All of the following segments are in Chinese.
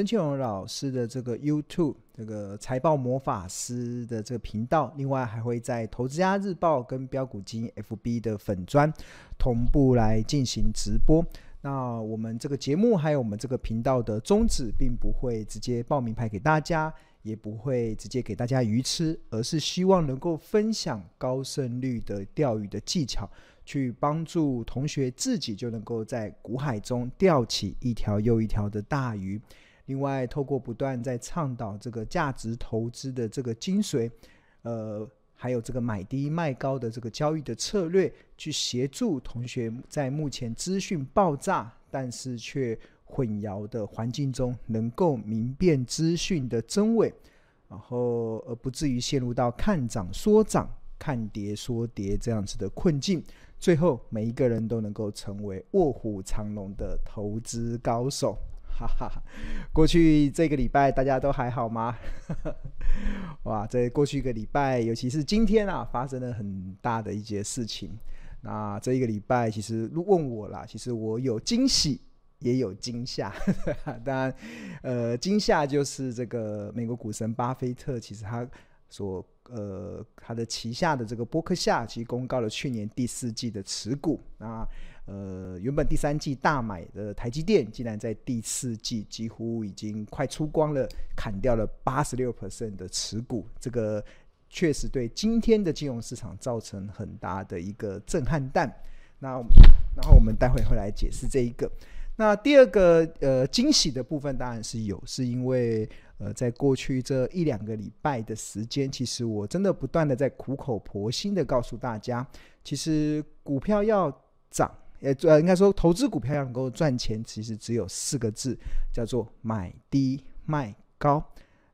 曾庆荣老师的这个 YouTube 这个财报魔法师的这个频道，另外还会在投资家日报跟标股基金 FB 的粉专同步来进行直播。那我们这个节目还有我们这个频道的宗旨，并不会直接报名牌给大家，也不会直接给大家鱼吃，而是希望能够分享高胜率的钓鱼的技巧。去帮助同学自己就能够在股海中钓起一条又一条的大鱼。另外，透过不断在倡导这个价值投资的这个精髓，呃，还有这个买低卖高的这个交易的策略，去协助同学在目前资讯爆炸但是却混淆的环境中，能够明辨资讯的真伪，然后而不至于陷入到看涨说涨、看跌说跌这样子的困境。最后，每一个人都能够成为卧虎藏龙的投资高手，哈哈。过去这个礼拜大家都还好吗？哇，在过去一个礼拜，尤其是今天啊，发生了很大的一件事情。那这一个礼拜，其实问我啦，其实我有惊喜，也有惊吓。当然，呃，惊吓就是这个美国股神巴菲特，其实他所。呃，他的旗下的这个波克夏其实公告了去年第四季的持股。那呃，原本第三季大买的台积电，竟然在第四季几乎已经快出光了，砍掉了八十六 percent 的持股。这个确实对今天的金融市场造成很大的一个震撼弹。那然后我们待会会来解释这一个。那第二个呃惊喜的部分当然是有，是因为。呃，在过去这一两个礼拜的时间，其实我真的不断的在苦口婆心的告诉大家，其实股票要涨，呃，应该说投资股票要能够赚钱，其实只有四个字，叫做买低卖高。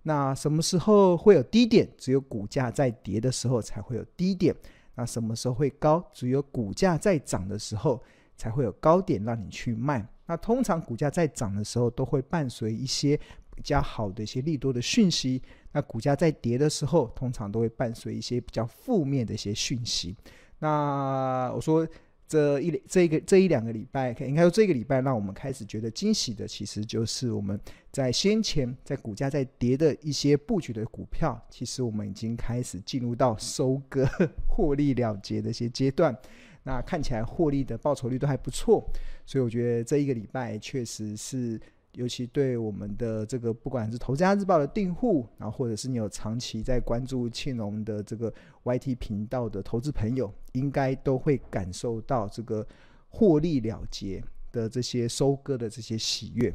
那什么时候会有低点？只有股价在跌的时候才会有低点。那什么时候会高？只有股价在涨的时候才会有高点让你去卖。那通常股价在涨的时候，都会伴随一些。比较好的一些利多的讯息，那股价在跌的时候，通常都会伴随一些比较负面的一些讯息。那我说这一这一个这一两个礼拜，应该说这个礼拜让我们开始觉得惊喜的，其实就是我们在先前在股价在跌的一些布局的股票，其实我们已经开始进入到收割、获利了结的一些阶段。那看起来获利的报酬率都还不错，所以我觉得这一个礼拜确实是。尤其对我们的这个，不管是《投资家日报》的订户，然后或者是你有长期在关注庆隆的这个 YT 频道的投资朋友，应该都会感受到这个获利了结的这些收割的这些喜悦。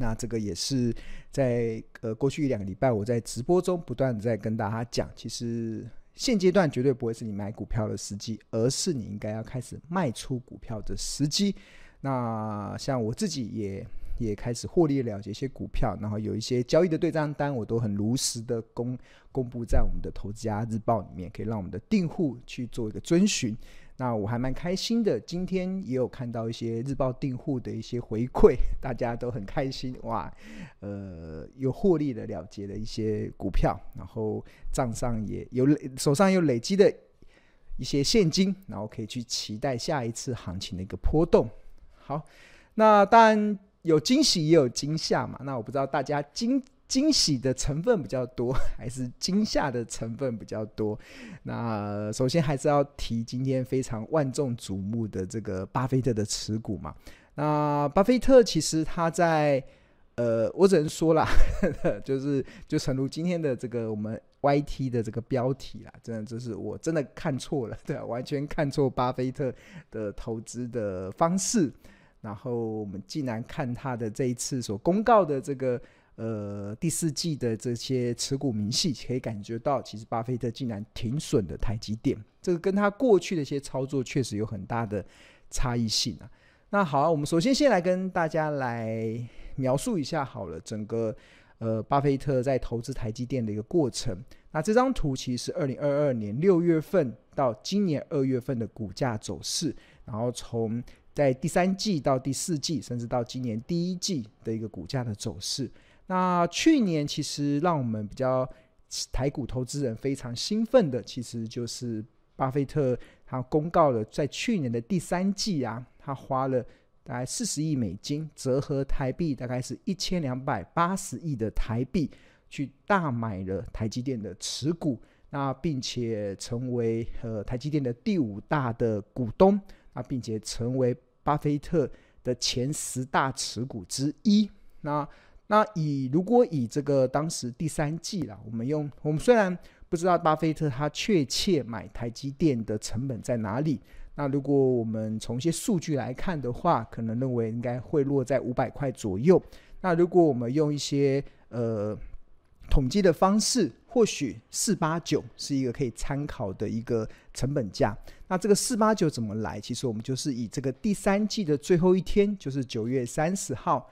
那这个也是在呃过去一两个礼拜，我在直播中不断的在跟大家讲，其实现阶段绝对不会是你买股票的时机，而是你应该要开始卖出股票的时机。那像我自己也。也开始获利了结一些股票，然后有一些交易的对账单，我都很如实的公公布在我们的投资家日报里面，可以让我们的订户去做一个遵循。那我还蛮开心的，今天也有看到一些日报订户的一些回馈，大家都很开心哇，呃，有获利的了结的一些股票，然后账上也有手上有累积的一些现金，然后可以去期待下一次行情的一个波动。好，那当然。有惊喜也有惊吓嘛，那我不知道大家惊惊喜的成分比较多，还是惊吓的成分比较多。那首先还是要提今天非常万众瞩目的这个巴菲特的持股嘛。那巴菲特其实他在呃，我只能说啦，就是就诚如今天的这个我们 YT 的这个标题啦，真的就是我真的看错了，对啊，完全看错巴菲特的投资的方式。然后我们竟然看他的这一次所公告的这个呃第四季的这些持股明细，可以感觉到其实巴菲特竟然停损的台积电，这个跟他过去的一些操作确实有很大的差异性啊。那好，我们首先先来跟大家来描述一下好了，整个呃巴菲特在投资台积电的一个过程。那这张图其实是二零二二年六月份到今年二月份的股价走势，然后从在第三季到第四季，甚至到今年第一季的一个股价的走势。那去年其实让我们比较台股投资人非常兴奋的，其实就是巴菲特他公告了，在去年的第三季啊，他花了大概四十亿美金，折合台币大概是一千两百八十亿的台币，去大买了台积电的持股，那并且成为呃台积电的第五大的股东，啊并且成为巴菲特的前十大持股之一。那那以如果以这个当时第三季啦，我们用我们虽然不知道巴菲特他确切买台积电的成本在哪里，那如果我们从一些数据来看的话，可能认为应该会落在五百块左右。那如果我们用一些呃统计的方式，或许四八九是一个可以参考的一个成本价。那这个四八九怎么来？其实我们就是以这个第三季的最后一天，就是九月三十号。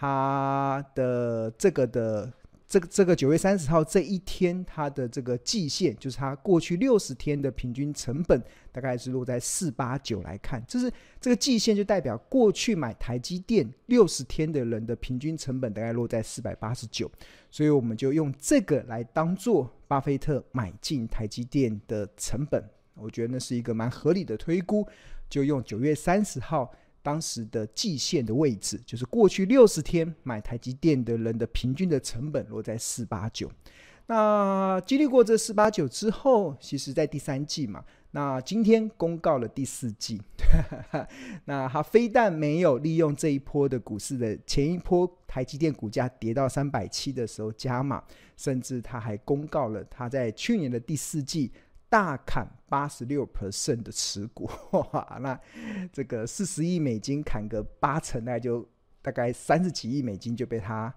它的这个的这个这个九月三十号这一天，它的这个季线就是它过去六十天的平均成本，大概是落在四八九来看，就是这个季线就代表过去买台积电六十天的人的平均成本大概落在四百八十九，所以我们就用这个来当做巴菲特买进台积电的成本，我觉得那是一个蛮合理的推估，就用九月三十号。当时的季线的位置，就是过去六十天买台积电的人的平均的成本落在四八九。那经历过这四八九之后，其实在第三季嘛，那今天公告了第四季，那他非但没有利用这一波的股市的前一波台积电股价跌到三百七的时候加码，甚至他还公告了他在去年的第四季。大砍八十六 percent 的持股，那这个四十亿美金砍个八成，那就大概三十几亿美金就被他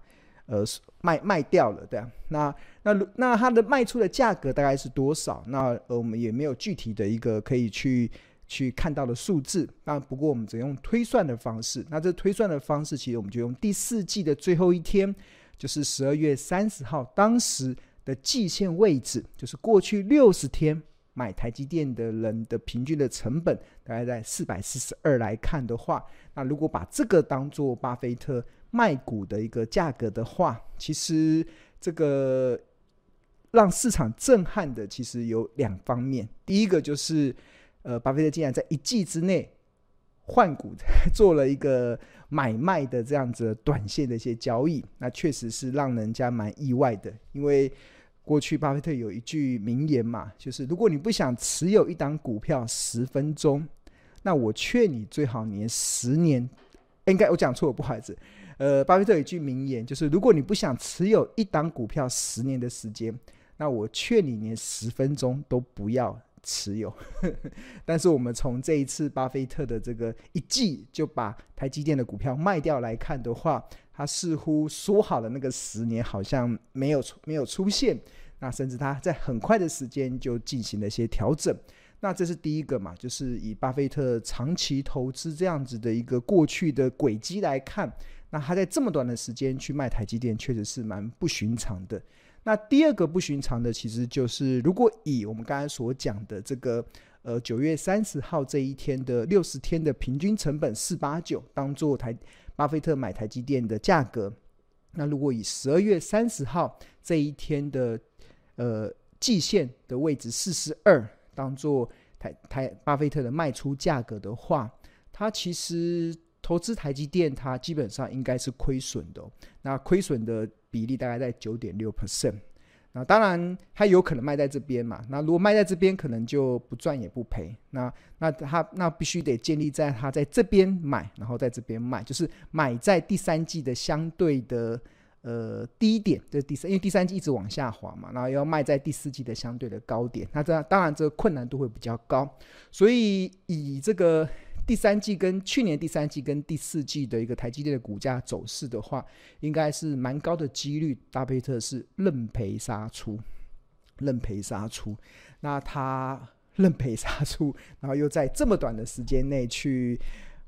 呃卖卖掉了，对啊。那那那它的卖出的价格大概是多少？那呃我们也没有具体的一个可以去去看到的数字。那不过我们只用推算的方式。那这推算的方式，其实我们就用第四季的最后一天，就是十二月三十号，当时。的季线位置就是过去六十天买台积电的人的平均的成本，大概在四百四十二来看的话，那如果把这个当做巴菲特卖股的一个价格的话，其实这个让市场震撼的其实有两方面。第一个就是，呃，巴菲特竟然在一季之内换股 做了一个买卖的这样子短线的一些交易，那确实是让人家蛮意外的，因为。过去巴菲特有一句名言嘛，就是如果你不想持有一档股票十分钟，那我劝你最好连十年。应该我讲错了，不好意思。呃，巴菲特有一句名言，就是如果你不想持有一档股票十年的时间，那我劝你连十分钟都不要持有。但是我们从这一次巴菲特的这个一季就把台积电的股票卖掉来看的话。他似乎说好的那个十年好像没有没有出现，那甚至他在很快的时间就进行了一些调整。那这是第一个嘛，就是以巴菲特长期投资这样子的一个过去的轨迹来看，那他在这么短的时间去卖台积电，确实是蛮不寻常的。那第二个不寻常的，其实就是如果以我们刚才所讲的这个呃九月三十号这一天的六十天的平均成本四八九当做台。巴菲特买台积电的价格，那如果以十二月三十号这一天的呃季线的位置四十二当做台台巴菲特的卖出价格的话，他其实投资台积电，它基本上应该是亏损的。那亏损的比例大概在九点六 percent。那当然，他有可能卖在这边嘛。那如果卖在这边，可能就不赚也不赔。那那他那必须得建立在他在这边买，然后在这边卖，就是买在第三季的相对的呃低点。这第三，因为第三季一直往下滑嘛，然后要卖在第四季的相对的高点。那这当然这个困难度会比较高。所以以这个。第三季跟去年第三季跟第四季的一个台积电的股价走势的话，应该是蛮高的几率，巴菲特是认赔杀出，认赔杀出。那他认赔杀出，然后又在这么短的时间内去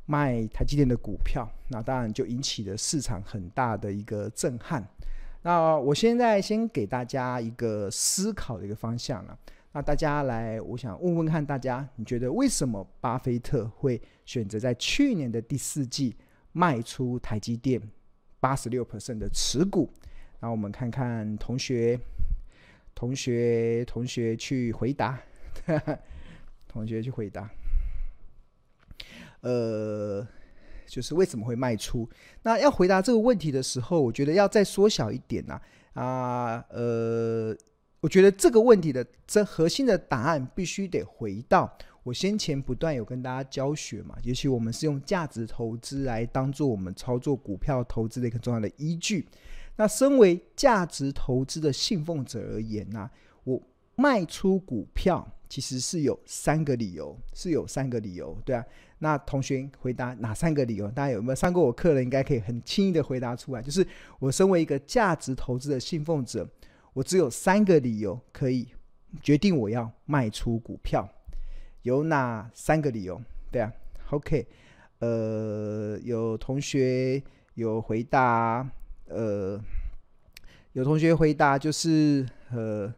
卖台积电的股票，那当然就引起了市场很大的一个震撼。那我现在先给大家一个思考的一个方向了。那大家来，我想问问看大家，你觉得为什么巴菲特会选择在去年的第四季卖出台积电八十六 percent 的持股？那我们看看同学，同学，同学去回答，同学去回答。呃，就是为什么会卖出？那要回答这个问题的时候，我觉得要再缩小一点呐啊，啊，呃，我觉得这个问题的这核心的答案必须得回到我先前不断有跟大家教学嘛，也许我们是用价值投资来当做我们操作股票投资的一个重要的依据。那身为价值投资的信奉者而言呢，我卖出股票其实是有三个理由，是有三个理由，对啊。那同学回答哪三个理由？大家有没有上过我课的？应该可以很轻易的回答出来。就是我身为一个价值投资的信奉者，我只有三个理由可以决定我要卖出股票。有哪三个理由？对啊，OK，呃，有同学有回答。呃，有同学回答就是呃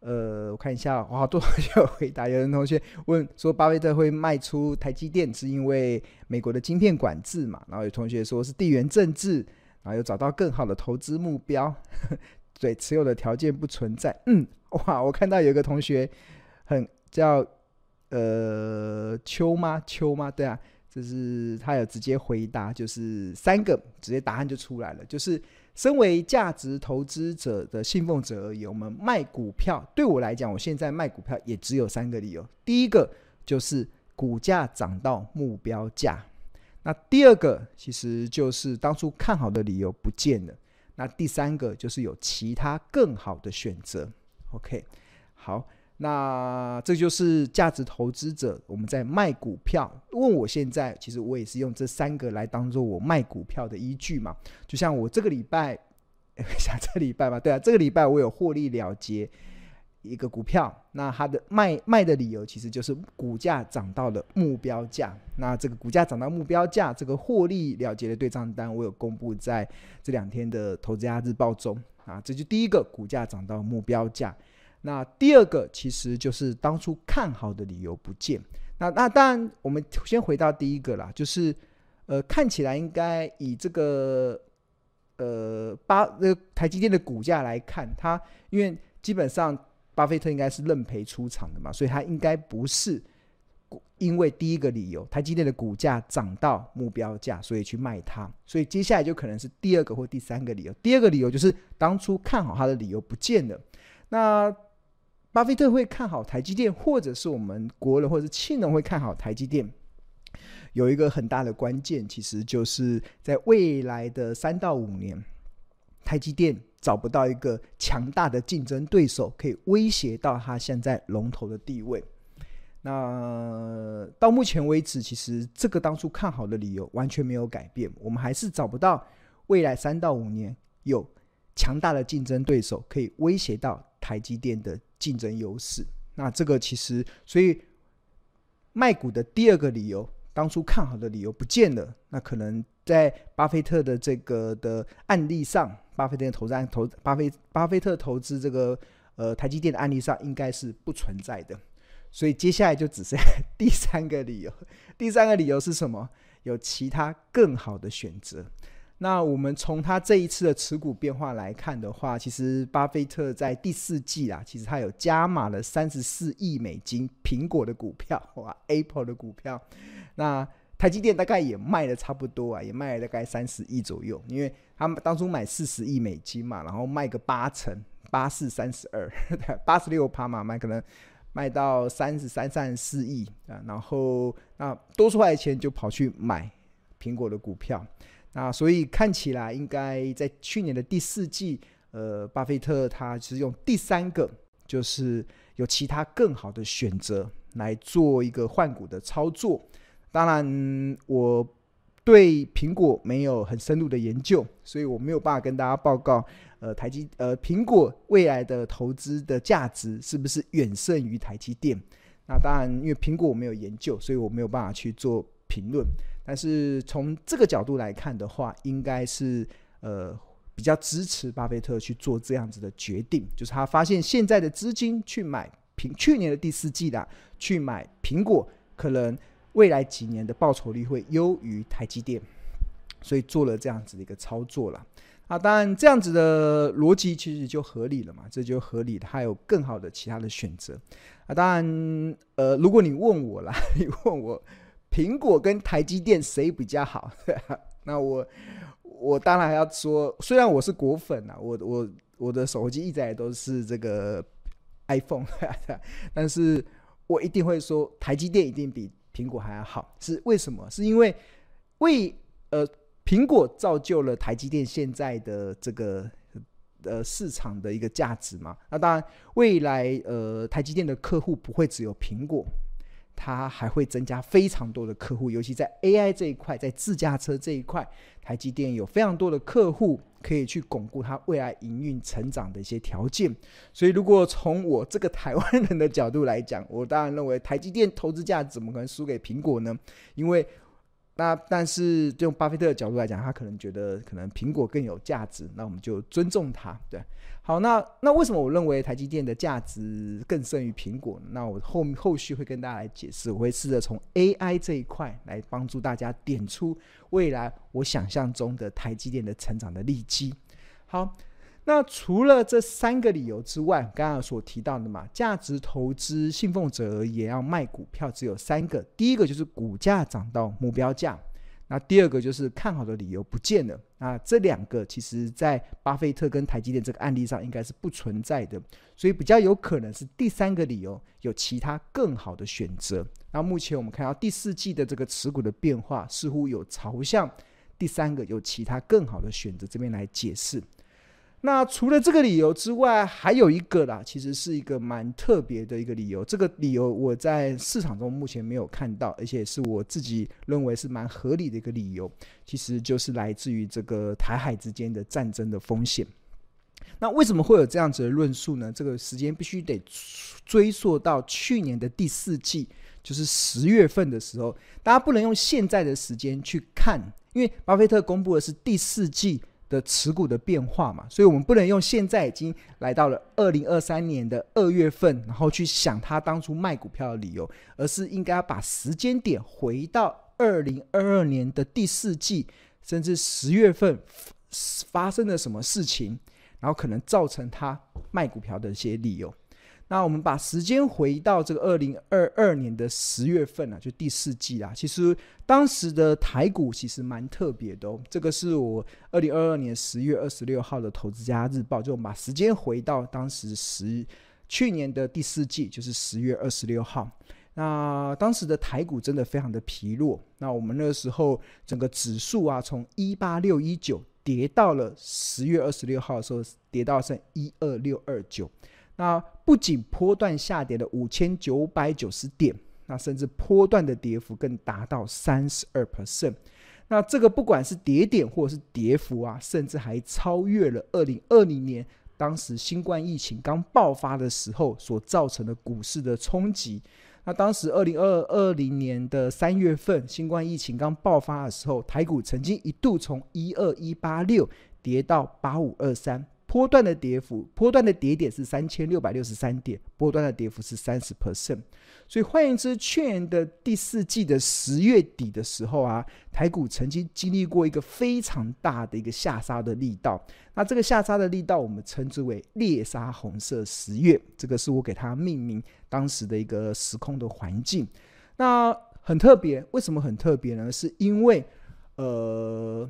呃，我看一下，好多同学有回答。有人同学问说，巴菲特会卖出台积电是因为美国的晶片管制嘛？然后有同学说是地缘政治，然后又找到更好的投资目标，对，持有的条件不存在。嗯，哇，我看到有一个同学很叫呃秋吗？秋吗？对啊。就是他有直接回答，就是三个直接答案就出来了。就是身为价值投资者的信奉者而言，我们卖股票，对我来讲，我现在卖股票也只有三个理由。第一个就是股价涨到目标价，那第二个其实就是当初看好的理由不见了，那第三个就是有其他更好的选择。OK，好。那这就是价值投资者，我们在卖股票。问我现在，其实我也是用这三个来当做我卖股票的依据嘛。就像我这个礼拜，下这个礼拜嘛，对啊，这个礼拜我有获利了结一个股票，那它的卖卖的理由其实就是股价涨到了目标价。那这个股价涨到目标价，这个获利了结的对账单，我有公布在这两天的《投资家日报》中啊。这就第一个，股价涨到目标价。那第二个其实就是当初看好的理由不见。那那当然，我们先回到第一个啦，就是呃，看起来应该以这个呃八呃台积电的股价来看，它因为基本上巴菲特应该是认赔出场的嘛，所以他应该不是因为第一个理由台积电的股价涨到目标价，所以去卖它。所以接下来就可能是第二个或第三个理由。第二个理由就是当初看好它的理由不见了。那巴菲特会看好台积电，或者是我们国人或者是亲人会看好台积电，有一个很大的关键，其实就是在未来的三到五年，台积电找不到一个强大的竞争对手可以威胁到他现在龙头的地位。那到目前为止，其实这个当初看好的理由完全没有改变，我们还是找不到未来三到五年有强大的竞争对手可以威胁到台积电的竞争优势，那这个其实，所以卖股的第二个理由，当初看好的理由不见了。那可能在巴菲特的这个的案例上，巴菲特投资案投巴菲巴菲特投资这个呃台积电的案例上，应该是不存在的。所以接下来就只剩 第三个理由，第三个理由是什么？有其他更好的选择。那我们从他这一次的持股变化来看的话，其实巴菲特在第四季啊，其实他有加码了三十四亿美金苹果的股票，哇，Apple 的股票。那台积电大概也卖的差不多啊，也卖了大概三十亿左右，因为他们当初买四十亿美金嘛，然后卖个八成，八四三十二，八十六趴嘛，卖可能卖到三十三、三十四亿啊，然后那多出来的钱就跑去买苹果的股票。那所以看起来应该在去年的第四季，呃，巴菲特他是用第三个，就是有其他更好的选择来做一个换股的操作。当然，我对苹果没有很深入的研究，所以我没有办法跟大家报告，呃，台积呃苹果未来的投资的价值是不是远胜于台积电？那当然，因为苹果我没有研究，所以我没有办法去做评论。但是从这个角度来看的话，应该是呃比较支持巴菲特去做这样子的决定，就是他发现现在的资金去买苹去年的第四季的去买苹果，可能未来几年的报酬率会优于台积电，所以做了这样子的一个操作了。啊，当然这样子的逻辑其实就合理了嘛，这就合理的，还有更好的其他的选择。啊，当然呃，如果你问我啦，你问我。苹果跟台积电谁比较好？那我我当然还要说，虽然我是果粉啊，我我我的手机一直来都是这个 iPhone，但是我一定会说台积电一定比苹果还要好。是为什么？是因为为呃苹果造就了台积电现在的这个。呃，市场的一个价值嘛，那当然，未来呃，台积电的客户不会只有苹果，它还会增加非常多的客户，尤其在 AI 这一块，在自驾车这一块，台积电有非常多的客户可以去巩固它未来营运成长的一些条件。所以，如果从我这个台湾人的角度来讲，我当然认为台积电投资价值怎么可能输给苹果呢？因为那但是用巴菲特的角度来讲，他可能觉得可能苹果更有价值，那我们就尊重他。对，好，那那为什么我认为台积电的价值更胜于苹果？那我后后续会跟大家来解释，我会试着从 AI 这一块来帮助大家点出未来我想象中的台积电的成长的利基。好。那除了这三个理由之外，刚刚所提到的嘛，价值投资信奉者也要卖股票只有三个，第一个就是股价涨到目标价，那第二个就是看好的理由不见了，那这两个其实在巴菲特跟台积电这个案例上应该是不存在的，所以比较有可能是第三个理由有其他更好的选择。那目前我们看到第四季的这个持股的变化，似乎有朝向第三个有其他更好的选择这边来解释。那除了这个理由之外，还有一个啦，其实是一个蛮特别的一个理由。这个理由我在市场中目前没有看到，而且是我自己认为是蛮合理的一个理由，其实就是来自于这个台海之间的战争的风险。那为什么会有这样子的论述呢？这个时间必须得追溯到去年的第四季，就是十月份的时候，大家不能用现在的时间去看，因为巴菲特公布的是第四季。的持股的变化嘛，所以我们不能用现在已经来到了二零二三年的二月份，然后去想他当初卖股票的理由，而是应该把时间点回到二零二二年的第四季，甚至十月份发生了什么事情，然后可能造成他卖股票的一些理由。那我们把时间回到这个二零二二年的十月份啊，就第四季啊。其实当时的台股其实蛮特别的哦。这个是我二零二二年十月二十六号的《投资家日报》，就我们把时间回到当时十去年的第四季，就是十月二十六号。那当时的台股真的非常的疲弱。那我们那时候整个指数啊，从一八六一九跌到了十月二十六号的时候，跌到剩一二六二九。那不仅波段下跌了五千九百九十点，那甚至波段的跌幅更达到三十二 percent。那这个不管是跌点或者是跌幅啊，甚至还超越了二零二零年当时新冠疫情刚爆发的时候所造成的股市的冲击。那当时二零二二零年的三月份，新冠疫情刚爆发的时候，台股曾经一度从一二一八六跌到八五二三。波段的跌幅，波段的跌点是三千六百六十三点，波段的跌幅是三十 percent。所以换言之，去年的第四季的十月底的时候啊，台股曾经经历过一个非常大的一个下杀的力道。那这个下杀的力道，我们称之为猎杀红色十月。这个是我给它命名当时的一个时空的环境。那很特别，为什么很特别呢？是因为呃，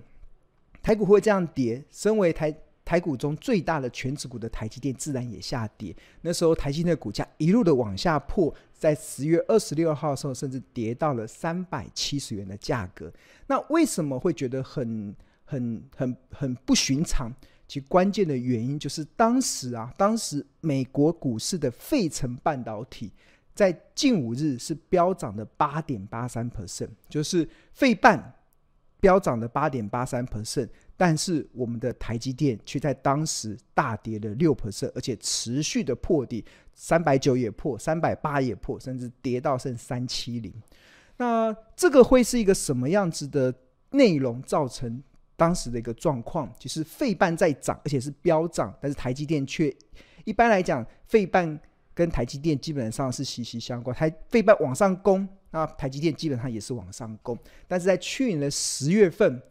台股会这样跌，身为台。台股中最大的全指股的台积电自然也下跌，那时候台积电的股价一路的往下破，在十月二十六号的时候，甚至跌到了三百七十元的价格。那为什么会觉得很、很、很、很不寻常？其关键的原因就是当时啊，当时美国股市的费城半导体在近五日是飙涨的八点八三 percent，就是费半飙涨的八点八三 percent。但是我们的台积电却在当时大跌了六 percent，而且持续的破底，三百九也破，三百八也破，甚至跌到剩三七零。那这个会是一个什么样子的内容造成当时的一个状况？就是费半在涨，而且是飙涨，但是台积电却一般来讲，费半跟台积电基本上是息息相关。台费半往上攻，那台积电基本上也是往上攻。但是在去年的十月份。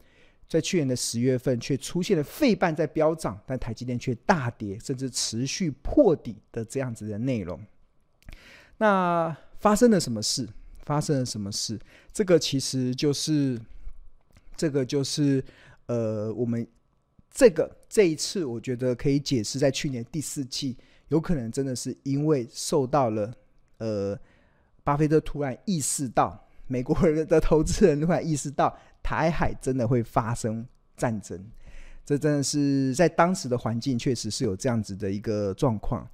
在去年的十月份，却出现了费半在飙涨，但台积电却大跌，甚至持续破底的这样子的内容。那发生了什么事？发生了什么事？这个其实就是，这个就是，呃，我们这个这一次，我觉得可以解释，在去年第四季，有可能真的是因为受到了，呃，巴菲特突然意识到，美国人的投资人突然意识到，台海真的会发生战争，这真的是在当时的环境，确实是有这样子的一个状况。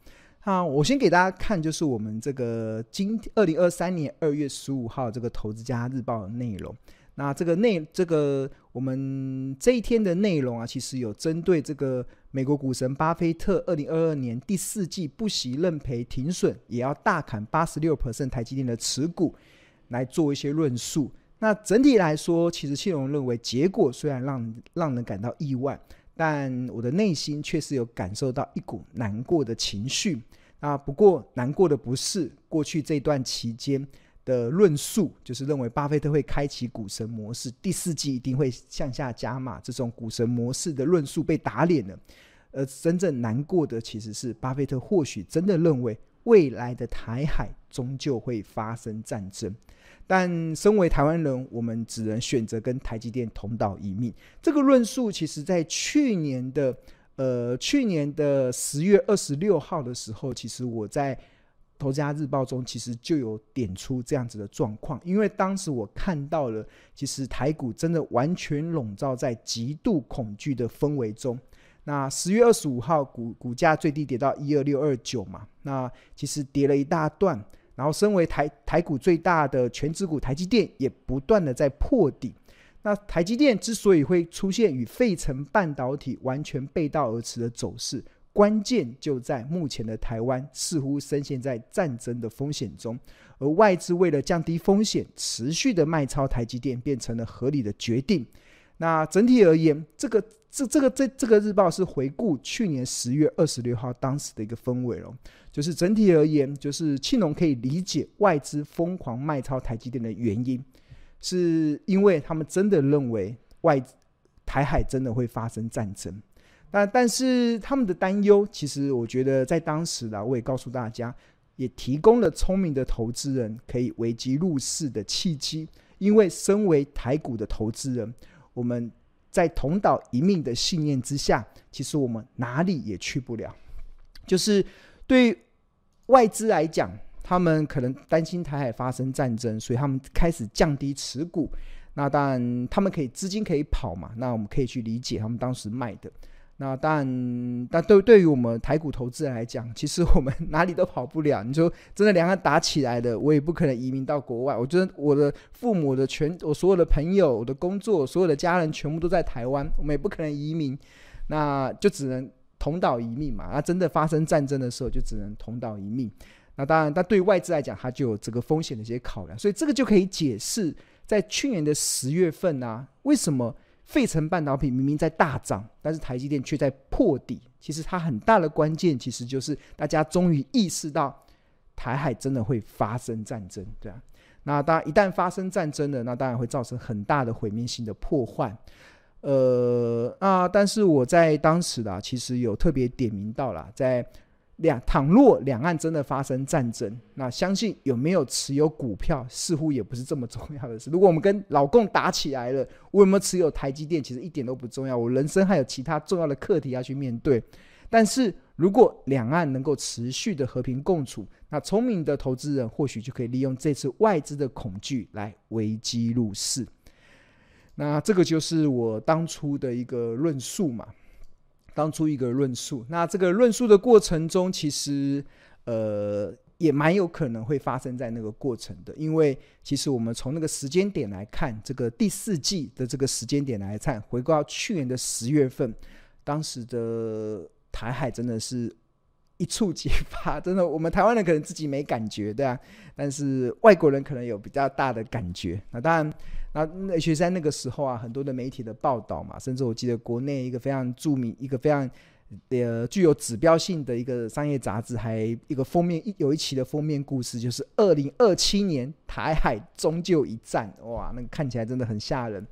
那，我先给大家看，就是我们这个今二零二三年二月十五号这个《投资家日报》的内容。那这个内这个我们这一天的内容啊，其实有针对这个美国股神巴菲特二零二二年第四季不惜认赔停损，也要大砍八十六 percent 台积电的持股来做一些论述。那整体来说，其实谢龙认为结果虽然让让人感到意外。但我的内心确实有感受到一股难过的情绪啊。不过难过的不是过去这段期间的论述，就是认为巴菲特会开启股神模式，第四季一定会向下加码，这种股神模式的论述被打脸了。而真正难过的其实是巴菲特或许真的认为未来的台海终究会发生战争。但身为台湾人，我们只能选择跟台积电同道一命。这个论述，其实在去年的呃去年的十月二十六号的时候，其实我在《投家日报》中其实就有点出这样子的状况。因为当时我看到了，其实台股真的完全笼罩在极度恐惧的氛围中。那十月二十五号股股价最低跌到一二六二九嘛，那其实跌了一大段。然后，身为台台股最大的权值股台积电也不断的在破底。那台积电之所以会出现与费城半导体完全背道而驰的走势，关键就在目前的台湾似乎深陷在战争的风险中，而外资为了降低风险，持续的卖超台积电变成了合理的决定。那整体而言，这个这这个这这个日报是回顾去年十月二十六号当时的一个氛围了。就是整体而言，就是庆隆可以理解外资疯狂卖超台积电的原因，是因为他们真的认为外台海真的会发生战争。但但是他们的担忧，其实我觉得在当时啊，我也告诉大家，也提供了聪明的投资人可以危机入市的契机。因为身为台股的投资人，我们在同岛一命的信念之下，其实我们哪里也去不了，就是对。外资来讲，他们可能担心台海发生战争，所以他们开始降低持股。那当然，他们可以资金可以跑嘛，那我们可以去理解他们当时卖的。那当然，但对对于我们台股投资人来讲，其实我们 哪里都跑不了。你说真的，两岸打起来的，我也不可能移民到国外。我觉得我的父母的全，我所有的朋友、我的工作、所有的家人全部都在台湾，我们也不可能移民，那就只能。同岛一命嘛，那真的发生战争的时候，就只能同岛一命。那当然，但对外资来讲，它就有这个风险的一些考量，所以这个就可以解释，在去年的十月份啊，为什么费城半导体明明在大涨，但是台积电却在破底？其实它很大的关键，其实就是大家终于意识到，台海真的会发生战争，对啊。那当然，一旦发生战争了，那当然会造成很大的毁灭性的破坏。呃啊，但是我在当时啦，其实有特别点名到了，在两倘若两岸真的发生战争，那相信有没有持有股票，似乎也不是这么重要的事。如果我们跟老共打起来了，我有没有持有台积电，其实一点都不重要。我人生还有其他重要的课题要去面对。但是如果两岸能够持续的和平共处，那聪明的投资人或许就可以利用这次外资的恐惧来危机入市。那这个就是我当初的一个论述嘛，当初一个论述。那这个论述的过程中，其实呃也蛮有可能会发生在那个过程的，因为其实我们从那个时间点来看，这个第四季的这个时间点来看，回归到去年的十月份，当时的台海真的是一触即发，真的我们台湾人可能自己没感觉，对啊，但是外国人可能有比较大的感觉。那当然。那而且在那个时候啊，很多的媒体的报道嘛，甚至我记得国内一个非常著名、一个非常呃具有指标性的一个商业杂志，还一个封面有一期的封面故事，就是二零二七年台海终究一战，哇，那个看起来真的很吓人。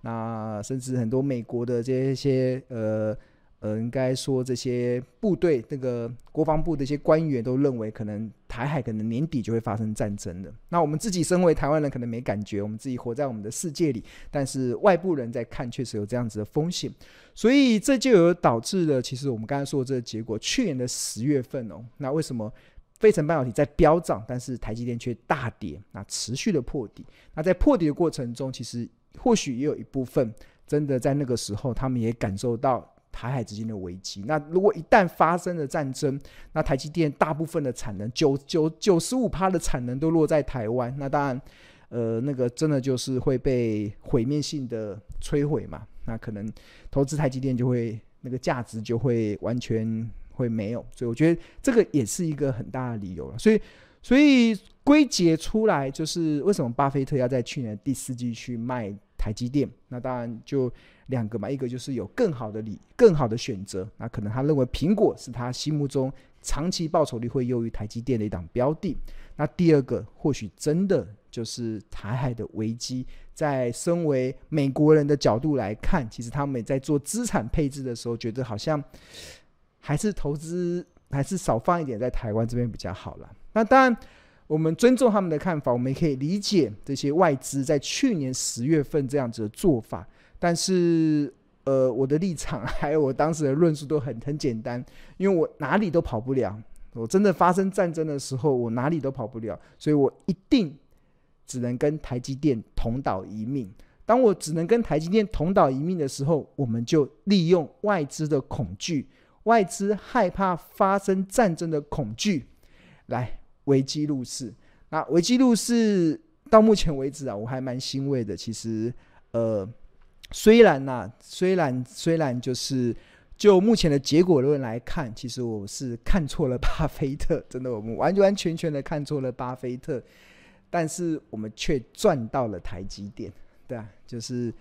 那甚至很多美国的这些呃呃，应该说这些部队那个国防部的一些官员都认为，可能台海可能年底就会发生战争了。那我们自己身为台湾人，可能没感觉，我们自己活在我们的世界里，但是外部人在看，确实有这样子的风险。所以这就有导致了，其实我们刚才说的这个结果，去年的十月份哦，那为什么费城半导体在飙涨，但是台积电却大跌，那持续的破底。那在破底的过程中，其实或许也有一部分真的在那个时候，他们也感受到。台海之间的危机，那如果一旦发生了战争，那台积电大部分的产能，九九九十五趴的产能都落在台湾，那当然，呃，那个真的就是会被毁灭性的摧毁嘛。那可能投资台积电就会那个价值就会完全会没有，所以我觉得这个也是一个很大的理由了。所以，所以归结出来就是为什么巴菲特要在去年第四季去卖台积电？那当然就。两个嘛，一个就是有更好的理、更好的选择，那可能他认为苹果是他心目中长期报酬率会优于台积电的一档标的。那第二个，或许真的就是台海的危机，在身为美国人的角度来看，其实他们在做资产配置的时候，觉得好像还是投资还是少放一点在台湾这边比较好了。那当然，我们尊重他们的看法，我们也可以理解这些外资在去年十月份这样子的做法。但是，呃，我的立场还有我当时的论述都很很简单，因为我哪里都跑不了。我真的发生战争的时候，我哪里都跑不了，所以我一定只能跟台积电同岛一命。当我只能跟台积电同岛一命的时候，我们就利用外资的恐惧，外资害怕发生战争的恐惧，来危机入市。那危机入市到目前为止啊，我还蛮欣慰的。其实，呃。虽然呐、虽然虽然就是就目前的结果论来看，其实我是看错了巴菲特，真的，我们完完全全的看错了巴菲特，但是我们却赚到了台积电，对啊，就是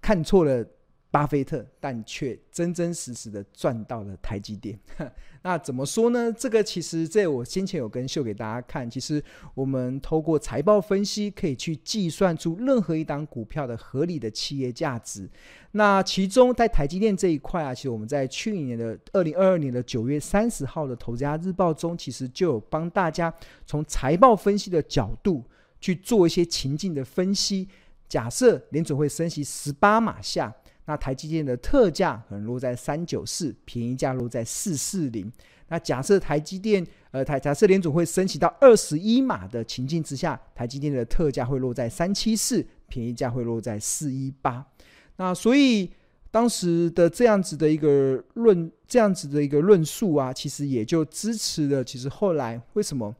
看错了。巴菲特，但却真真实实的赚到了台积电。那怎么说呢？这个其实，在我先前有跟秀给大家看，其实我们透过财报分析，可以去计算出任何一档股票的合理的企业价值。那其中在台积电这一块啊，其实我们在去年的二零二二年的九月三十号的《投资家日报》中，其实就有帮大家从财报分析的角度去做一些情境的分析。假设联准会升息十八码下。那台积电的特价可能落在三九四，便宜价落在四四零。那假设台积电，呃，台假设联总会升息到二十一码的情境之下，台积电的特价会落在三七四，便宜价会落在四一八。那所以当时的这样子的一个论，这样子的一个论述啊，其实也就支持了。其实后来为什么，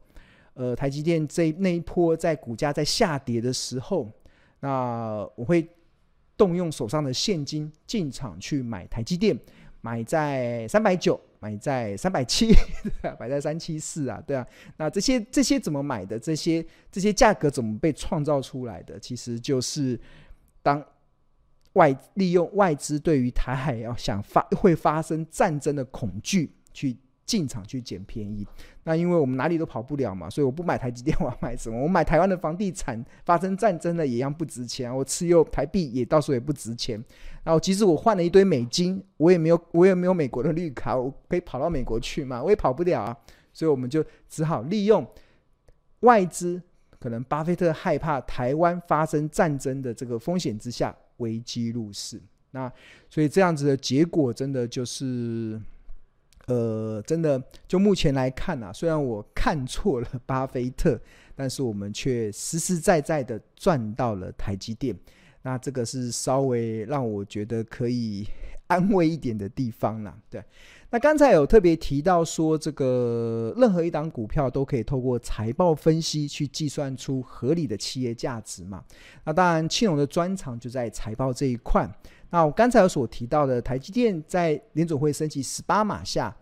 呃，台积电这那一波在股价在下跌的时候，那我会。动用手上的现金进场去买台积电，买在三百九，买在三百七，买在三七四啊，对啊。那这些这些怎么买的？这些这些价格怎么被创造出来的？其实就是当外利用外资对于台海要想发会发生战争的恐惧去。进场去捡便宜，那因为我们哪里都跑不了嘛，所以我不买台积电，我要买什么？我买台湾的房地产，发生战争了也一样不值钱。我持有台币也到时候也不值钱。然后即使我换了一堆美金，我也没有我也没有美国的绿卡，我可以跑到美国去嘛？我也跑不了啊。所以我们就只好利用外资，可能巴菲特害怕台湾发生战争的这个风险之下，危机入市。那所以这样子的结果，真的就是。呃，真的，就目前来看啊，虽然我看错了巴菲特，但是我们却实实在在的赚到了台积电。那这个是稍微让我觉得可以 安慰一点的地方啦。对，那刚才有特别提到说，这个任何一档股票都可以透过财报分析去计算出合理的企业价值嘛。那当然，庆隆的专长就在财报这一块。那我刚才所提到的，台积电在联总会升息十八码下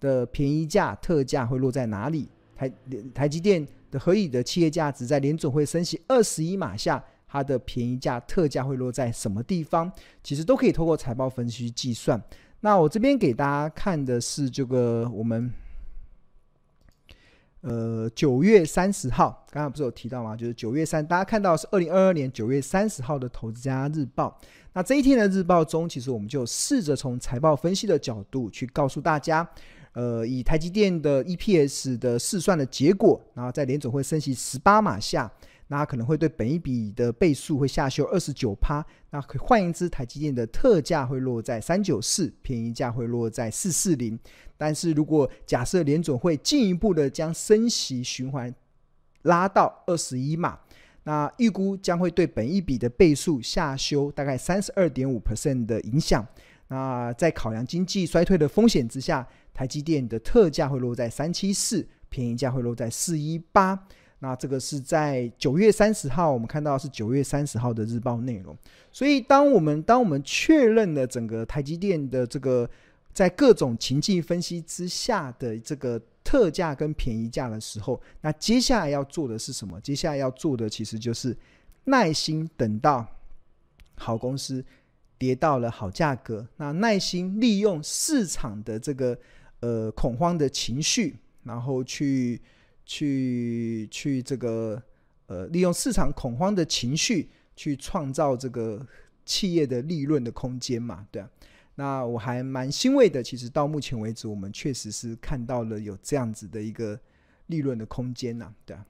的便宜价特价会落在哪里？台台积电的合理的企业价值在联总会升息二十一码下，它的便宜价特价会落在什么地方？其实都可以透过财报分析计算。那我这边给大家看的是这个我们。呃，九月三十号，刚刚不是有提到吗？就是九月三，大家看到是二零二二年九月三十号的《投资家日报》。那这一天的日报中，其实我们就试着从财报分析的角度去告诉大家，呃，以台积电的 EPS 的试算的结果，然后在联总会升息十八码下，那可能会对本一笔的倍数会下修二十九趴。那可换言之，台积电的特价会落在三九四，便宜价会落在四四零。但是如果假设联总会进一步的将升息循环拉到二十一码，那预估将会对本一笔的倍数下修大概三十二点五 percent 的影响。那在考量经济衰退的风险之下，台积电的特价会落在三七四，便宜价会落在四一八。那这个是在九月三十号，我们看到是九月三十号的日报内容。所以当我们当我们确认了整个台积电的这个。在各种情境分析之下的这个特价跟便宜价的时候，那接下来要做的是什么？接下来要做的其实就是耐心等到好公司跌到了好价格，那耐心利用市场的这个呃恐慌的情绪，然后去去去这个呃利用市场恐慌的情绪去创造这个企业的利润的空间嘛，对啊。那我还蛮欣慰的，其实到目前为止，我们确实是看到了有这样子的一个利润的空间呐，对啊。